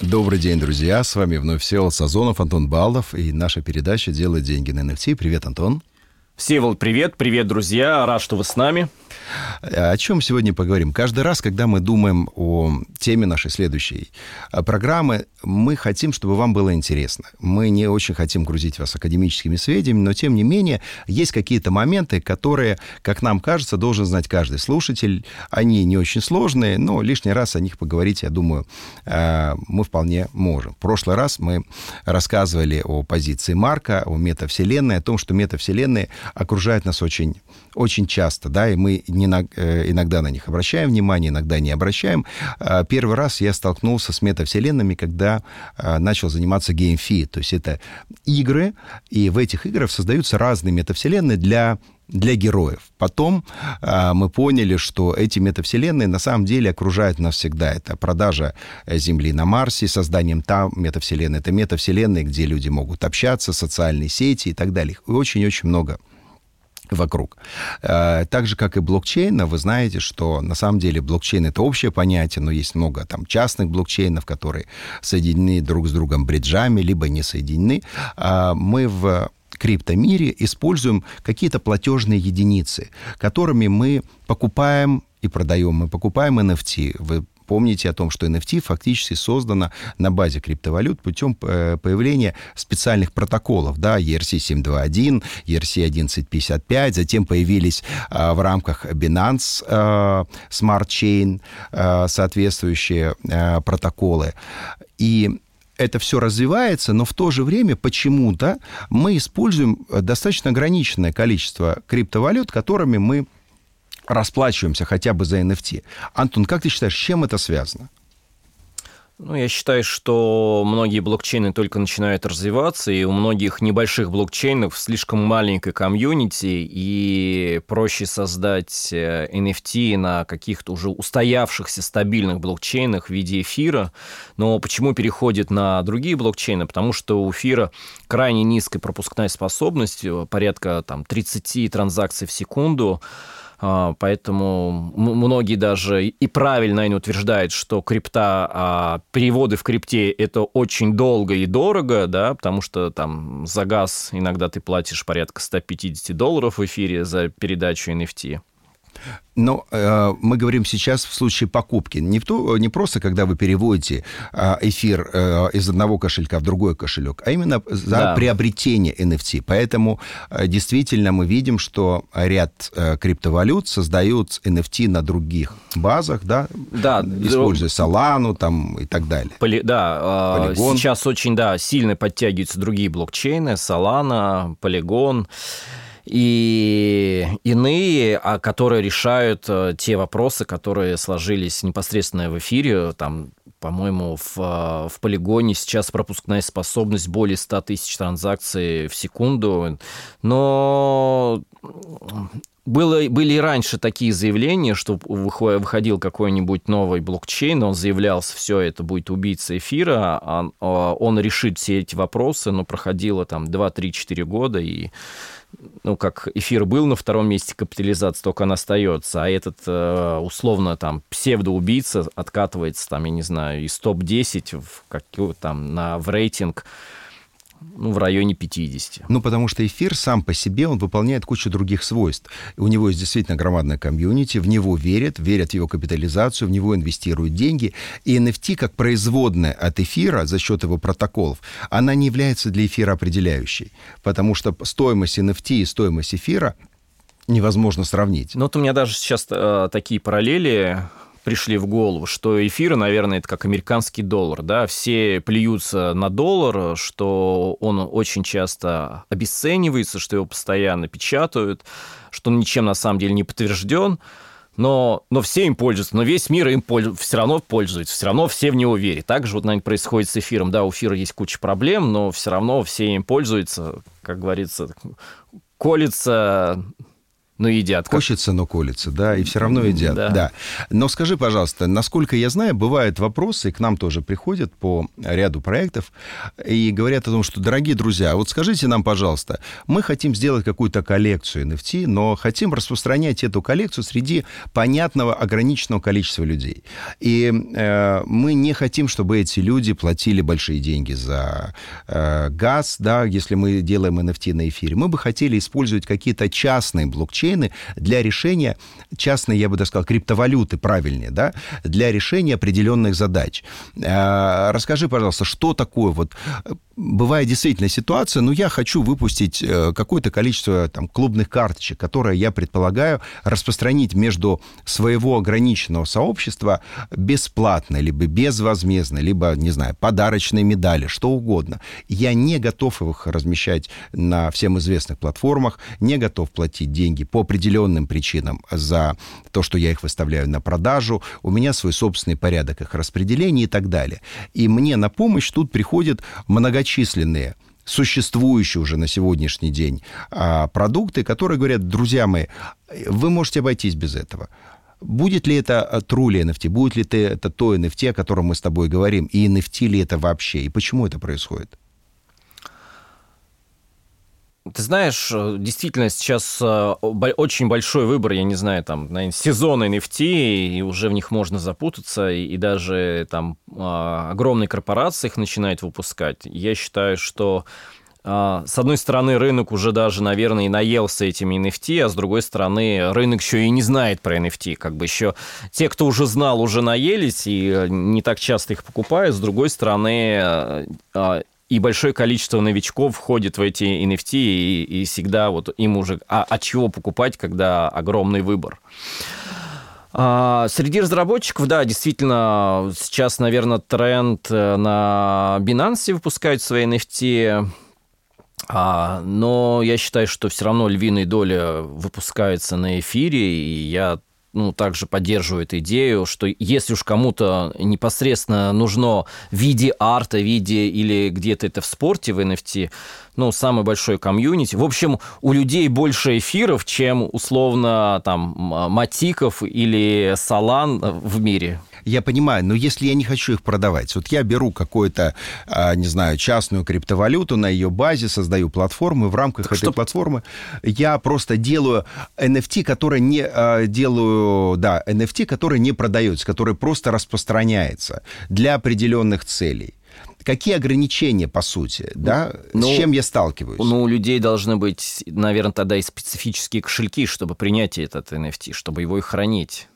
Добрый день, друзья. С вами вновь Всеволод Сазонов, Антон Балдов и наша передача «Делать деньги на NFT». Привет, Антон. Всеволод, привет. Привет, друзья. Рад, что вы с нами. О чем сегодня поговорим? Каждый раз, когда мы думаем о теме нашей следующей э, программы, мы хотим, чтобы вам было интересно. Мы не очень хотим грузить вас академическими сведениями, но, тем не менее, есть какие-то моменты, которые, как нам кажется, должен знать каждый слушатель. Они не очень сложные, но лишний раз о них поговорить, я думаю, э, мы вполне можем. В прошлый раз мы рассказывали о позиции Марка, о метавселенной, о том, что метавселенные окружают нас очень, очень часто, да, и мы не на, э, иногда на них обращаем внимание, иногда не обращаем. А, первый раз я столкнулся с метавселенными, когда а, начал заниматься геймфи, то есть это игры, и в этих играх создаются разные метавселенные для для героев. Потом э, мы поняли, что эти метавселенные на самом деле окружают нас всегда. Это продажа Земли на Марсе, созданием там метавселенной. Это метавселенные, где люди могут общаться, социальные сети и так далее. Очень-очень много вокруг. Э, так же, как и блокчейн, вы знаете, что на самом деле блокчейн — это общее понятие, но есть много там частных блокчейнов, которые соединены друг с другом бриджами, либо не соединены. А мы в криптомире используем какие-то платежные единицы, которыми мы покупаем и продаем. Мы покупаем NFT. Вы Помните о том, что NFT фактически создано на базе криптовалют путем э, появления специальных протоколов, да, ERC-721, ERC-1155, затем появились а, в рамках Binance а, Smart Chain а, соответствующие а, протоколы. И это все развивается, но в то же время почему-то мы используем достаточно ограниченное количество криптовалют, которыми мы расплачиваемся хотя бы за NFT. Антон, как ты считаешь, с чем это связано? Ну, я считаю, что многие блокчейны только начинают развиваться, и у многих небольших блокчейнов слишком маленькая комьюнити, и проще создать NFT э, на каких-то уже устоявшихся стабильных блокчейнах в виде эфира. Но почему переходит на другие блокчейны? Потому что у эфира крайне низкая пропускная способность, э, порядка там, 30 транзакций в секунду, поэтому многие даже и правильно наверное, утверждают, что крипта, а, переводы в крипте это очень долго и дорого, да, потому что там за газ иногда ты платишь порядка 150 долларов в эфире за передачу NFT. Но э, мы говорим сейчас в случае покупки. Не, в то, не просто, когда вы переводите э, эфир э, из одного кошелька в другой кошелек, а именно за да. приобретение NFT. Поэтому э, действительно мы видим, что ряд э, криптовалют создают NFT на других базах, да, да используя Solana там, и так далее. Поли, да, э, сейчас очень да, сильно подтягиваются другие блокчейны, Solana, Polygon и иные, а которые решают э, те вопросы, которые сложились непосредственно в эфире, там, по-моему, в, э, в полигоне сейчас пропускная способность более 100 тысяч транзакций в секунду, но было, были и раньше такие заявления, что выходил какой-нибудь новый блокчейн, он заявлялся, все это будет убийца эфира, он, а, он решит все эти вопросы, но проходило там 2-3-4 года, и ну, как эфир был на втором месте капитализации, только он остается, а этот, э, условно, там, псевдоубийца откатывается, там, я не знаю, из топ-10 в, как, там, на, в рейтинг ну, в районе 50. Ну, потому что эфир сам по себе, он выполняет кучу других свойств. У него есть действительно громадная комьюнити, в него верят, верят в его капитализацию, в него инвестируют деньги. И NFT, как производная от эфира за счет его протоколов, она не является для эфира определяющей. Потому что стоимость NFT и стоимость эфира невозможно сравнить. Ну, вот у меня даже сейчас э, такие параллели пришли в голову, что эфир, наверное, это как американский доллар, да, все плюются на доллар, что он очень часто обесценивается, что его постоянно печатают, что он ничем на самом деле не подтвержден, но, но все им пользуются, но весь мир им пользу, все равно пользуется, все равно все в него верят. Так же вот, наверное, происходит с эфиром. Да, у эфира есть куча проблем, но все равно все им пользуются, как говорится, колется но едят. Как... Хочется, но колется, да, и все равно едят, да. да. Но скажи, пожалуйста, насколько я знаю, бывают вопросы, к нам тоже приходят по ряду проектов, и говорят о том, что, дорогие друзья, вот скажите нам, пожалуйста, мы хотим сделать какую-то коллекцию NFT, но хотим распространять эту коллекцию среди понятного ограниченного количества людей. И э, мы не хотим, чтобы эти люди платили большие деньги за э, газ, да, если мы делаем NFT на эфире. Мы бы хотели использовать какие-то частные блокчейны, блокчейны для решения частной, я бы даже сказал, криптовалюты, правильнее, да, для решения определенных задач. А, расскажи, пожалуйста, что такое вот бывает действительно ситуация, ну, я хочу выпустить э, какое-то количество там, клубных карточек, которые я предполагаю распространить между своего ограниченного сообщества бесплатно, либо безвозмездно, либо, не знаю, подарочные медали, что угодно. Я не готов их размещать на всем известных платформах, не готов платить деньги по определенным причинам за то, что я их выставляю на продажу. У меня свой собственный порядок их распределения и так далее. И мне на помощь тут приходят многочисленные существующие уже на сегодняшний день а, продукты, которые говорят, друзья мои, вы можете обойтись без этого. Будет ли это truly NFT, будет ли это то NFT, о котором мы с тобой говорим, и NFT ли это вообще, и почему это происходит? Ты знаешь, э, действительно сейчас э, очень большой выбор, я не знаю, там, наверное, сезон NFT, и уже в них можно запутаться, и, даже там а, огромные корпорации их начинают выпускать. Я считаю, что а, с одной стороны, рынок уже даже, наверное, и наелся этими NFT, а с другой стороны, рынок еще и не знает про NFT. Как бы еще те, кто уже знал, уже наелись и не так часто их покупают. С другой стороны, а, и большое количество новичков входит в эти NFT, и, и всегда вот им уже... А, а чего покупать, когда огромный выбор? А, среди разработчиков, да, действительно, сейчас, наверное, тренд э, на Binance выпускают свои NFT, а, но я считаю, что все равно львиная доля выпускается на эфире, и я ну, также поддерживаю эту идею, что если уж кому-то непосредственно нужно в виде арта, в виде или где-то это в спорте, в NFT, ну, самый большой комьюнити. В общем, у людей больше эфиров, чем условно там матиков или салан в мире. Я понимаю, но если я не хочу их продавать, вот я беру какую-то, а, не знаю, частную криптовалюту на ее базе, создаю платформу, в рамках так этой что... платформы я просто делаю NFT, который не а, делаю, да, NFT, который не продается, который просто распространяется для определенных целей какие ограничения, по сути, да, ну, с чем я сталкиваюсь? Ну, у людей должны быть, наверное, тогда и специфические кошельки, чтобы принять этот NFT, чтобы его и хранить.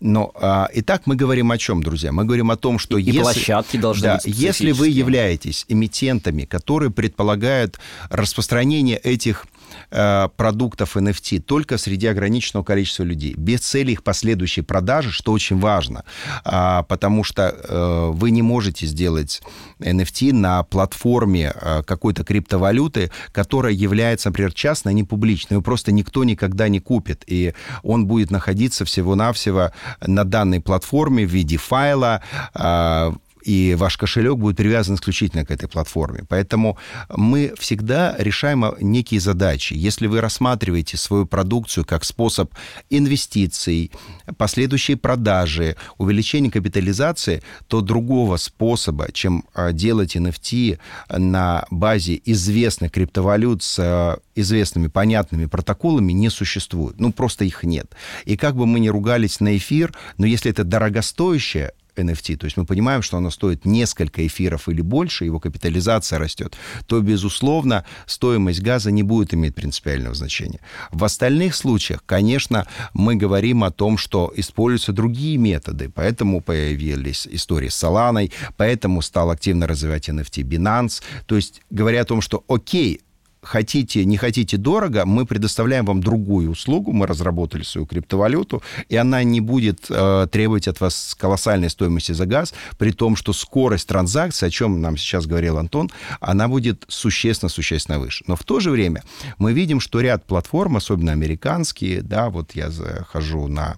Но а, итак мы говорим о чем, друзья? Мы говорим о том, что и если, площадки должны да, быть если вы являетесь эмитентами, которые предполагают распространение этих Э, продуктов NFT только среди ограниченного количества людей, без цели их последующей продажи, что очень важно, а, потому что э, вы не можете сделать NFT на платформе э, какой-то криптовалюты, которая является, например, частной, а не публичной. Его просто никто никогда не купит, и он будет находиться всего-навсего на данной платформе в виде файла, а, и ваш кошелек будет привязан исключительно к этой платформе. Поэтому мы всегда решаем некие задачи. Если вы рассматриваете свою продукцию как способ инвестиций, последующей продажи, увеличения капитализации, то другого способа, чем а, делать NFT на базе известных криптовалют с а, известными понятными протоколами не существует. Ну, просто их нет. И как бы мы ни ругались на эфир, но если это дорогостоящее NFT, то есть мы понимаем, что оно стоит несколько эфиров или больше, его капитализация растет, то, безусловно, стоимость газа не будет иметь принципиального значения. В остальных случаях, конечно, мы говорим о том, что используются другие методы, поэтому появились истории с Solana, поэтому стал активно развивать NFT Binance, то есть говоря о том, что окей, хотите, не хотите дорого, мы предоставляем вам другую услугу, мы разработали свою криптовалюту, и она не будет э, требовать от вас колоссальной стоимости за газ, при том, что скорость транзакции, о чем нам сейчас говорил Антон, она будет существенно-существенно выше. Но в то же время мы видим, что ряд платформ, особенно американские, да, вот я захожу на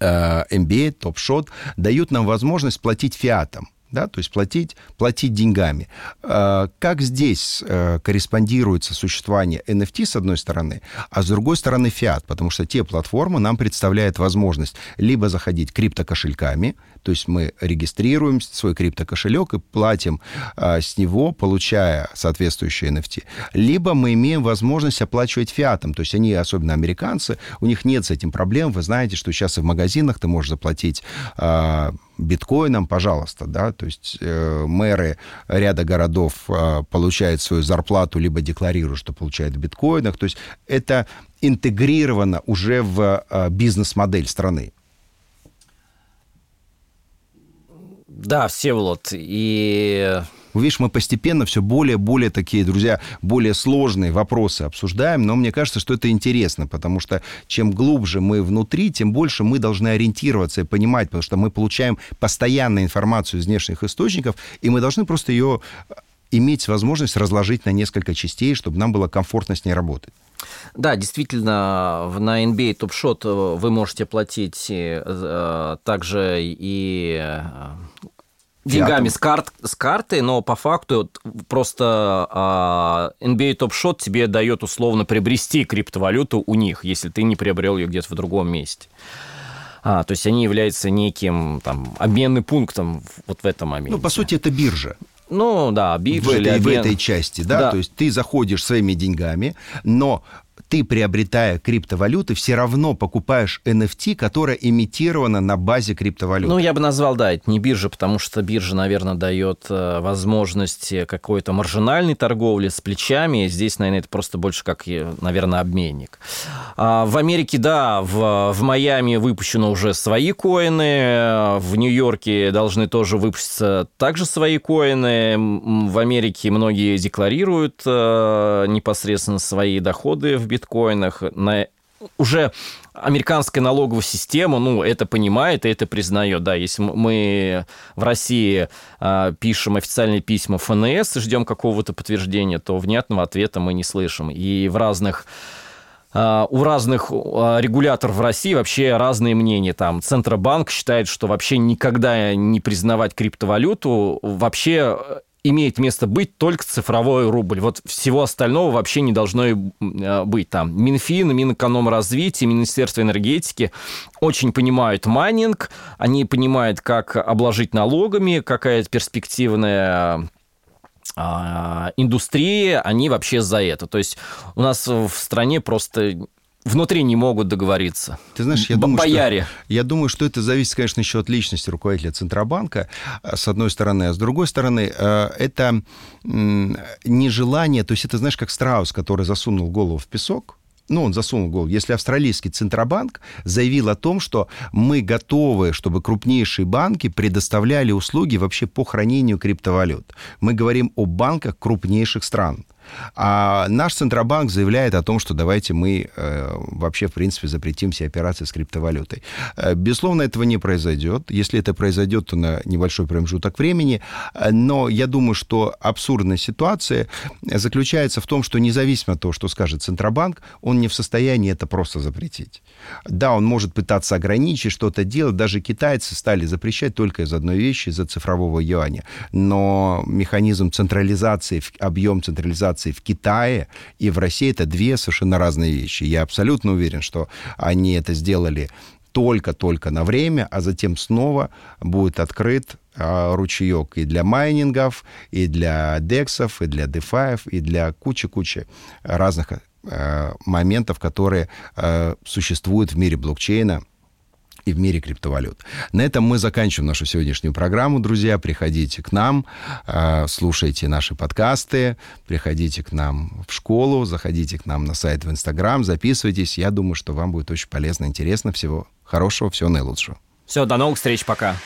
э, MBA, Top Shot, дают нам возможность платить фиатом да, то есть платить, платить деньгами. А, как здесь э, корреспондируется существование NFT с одной стороны, а с другой стороны фиат, потому что те платформы нам представляют возможность либо заходить криптокошельками, то есть мы регистрируем свой криптокошелек и платим а, с него, получая соответствующие NFT, либо мы имеем возможность оплачивать фиатом, то есть они, особенно американцы, у них нет с этим проблем, вы знаете, что сейчас и в магазинах ты можешь заплатить а, биткоином, пожалуйста, да, то есть э, мэры ряда городов э, получают свою зарплату, либо декларируют, что получают в биткоинах, то есть это интегрировано уже в э, бизнес-модель страны. Да, Всеволод, и Видишь, мы постепенно все более более такие, друзья, более сложные вопросы обсуждаем, но мне кажется, что это интересно, потому что чем глубже мы внутри, тем больше мы должны ориентироваться и понимать, потому что мы получаем постоянную информацию из внешних источников, и мы должны просто ее э, иметь возможность разложить на несколько частей, чтобы нам было комфортно с ней работать. Да, действительно, на NBA Top Shot вы можете платить э, также и деньгами с, карт, с карты, но по факту просто а, NBA Top Shot тебе дает условно приобрести криптовалюту у них, если ты не приобрел ее где-то в другом месте. А, то есть они являются неким там, обменным пунктом вот в этом моменте. Ну, по сути, это биржа. Ну, да, биржа. В этой, в этой части, да? да? То есть ты заходишь своими деньгами, но ты, приобретая криптовалюты, все равно покупаешь NFT, которая имитирована на базе криптовалют. Ну, я бы назвал, да, это не биржа, потому что биржа, наверное, дает э, возможность какой-то маржинальной торговли с плечами. Здесь, наверное, это просто больше как, наверное, обменник. А в Америке, да, в, в Майами выпущено уже свои коины, в Нью-Йорке должны тоже выпуститься также свои коины. В Америке многие декларируют э, непосредственно свои доходы в биткоине биткоинах, на уже американская налоговая система, ну, это понимает и это признает, да, если мы в России э, пишем официальные письма ФНС и ждем какого-то подтверждения, то внятного ответа мы не слышим. И в разных Uh, у разных uh, регуляторов в России вообще разные мнения. Там Центробанк считает, что вообще никогда не признавать криптовалюту вообще имеет место быть только цифровой рубль. Вот всего остального вообще не должно э, быть. Там Минфин, Минэкономразвитие, Министерство энергетики очень понимают майнинг, они понимают, как обложить налогами, какая перспективная а, индустрии, они вообще за это. То есть у нас в стране просто внутри не могут договориться. Ты знаешь, я думаю, Бояре. Что, я думаю, что это зависит, конечно, еще от личности руководителя Центробанка, э, с одной стороны. А с другой стороны, э, это нежелание, то есть это, знаешь, как страус, который засунул голову в песок, ну, он засунул голову, если австралийский Центробанк заявил о том, что мы готовы, чтобы крупнейшие банки предоставляли услуги вообще по хранению криптовалют. Мы говорим о банках крупнейших стран. А наш Центробанк заявляет о том, что давайте мы э, вообще, в принципе, запретим все операции с криптовалютой. Э, безусловно, этого не произойдет. Если это произойдет, то на небольшой промежуток времени. Э, но я думаю, что абсурдная ситуация заключается в том, что независимо от того, что скажет Центробанк, он не в состоянии это просто запретить. Да, он может пытаться ограничить, что-то делать. Даже китайцы стали запрещать только из одной вещи, из-за цифрового юаня. Но механизм централизации, объем централизации инноваций в Китае и в России это две совершенно разные вещи. Я абсолютно уверен, что они это сделали только-только на время, а затем снова будет открыт а, ручеек и для майнингов, и для дексов, и для дефаев, и для кучи-кучи разных а, моментов, которые а, существуют в мире блокчейна и в мире криптовалют. На этом мы заканчиваем нашу сегодняшнюю программу, друзья. Приходите к нам, а, слушайте наши подкасты, приходите к нам в школу, заходите к нам на сайт в Инстаграм, записывайтесь. Я думаю, что вам будет очень полезно, интересно. Всего хорошего, всего наилучшего. Все, до новых встреч, пока.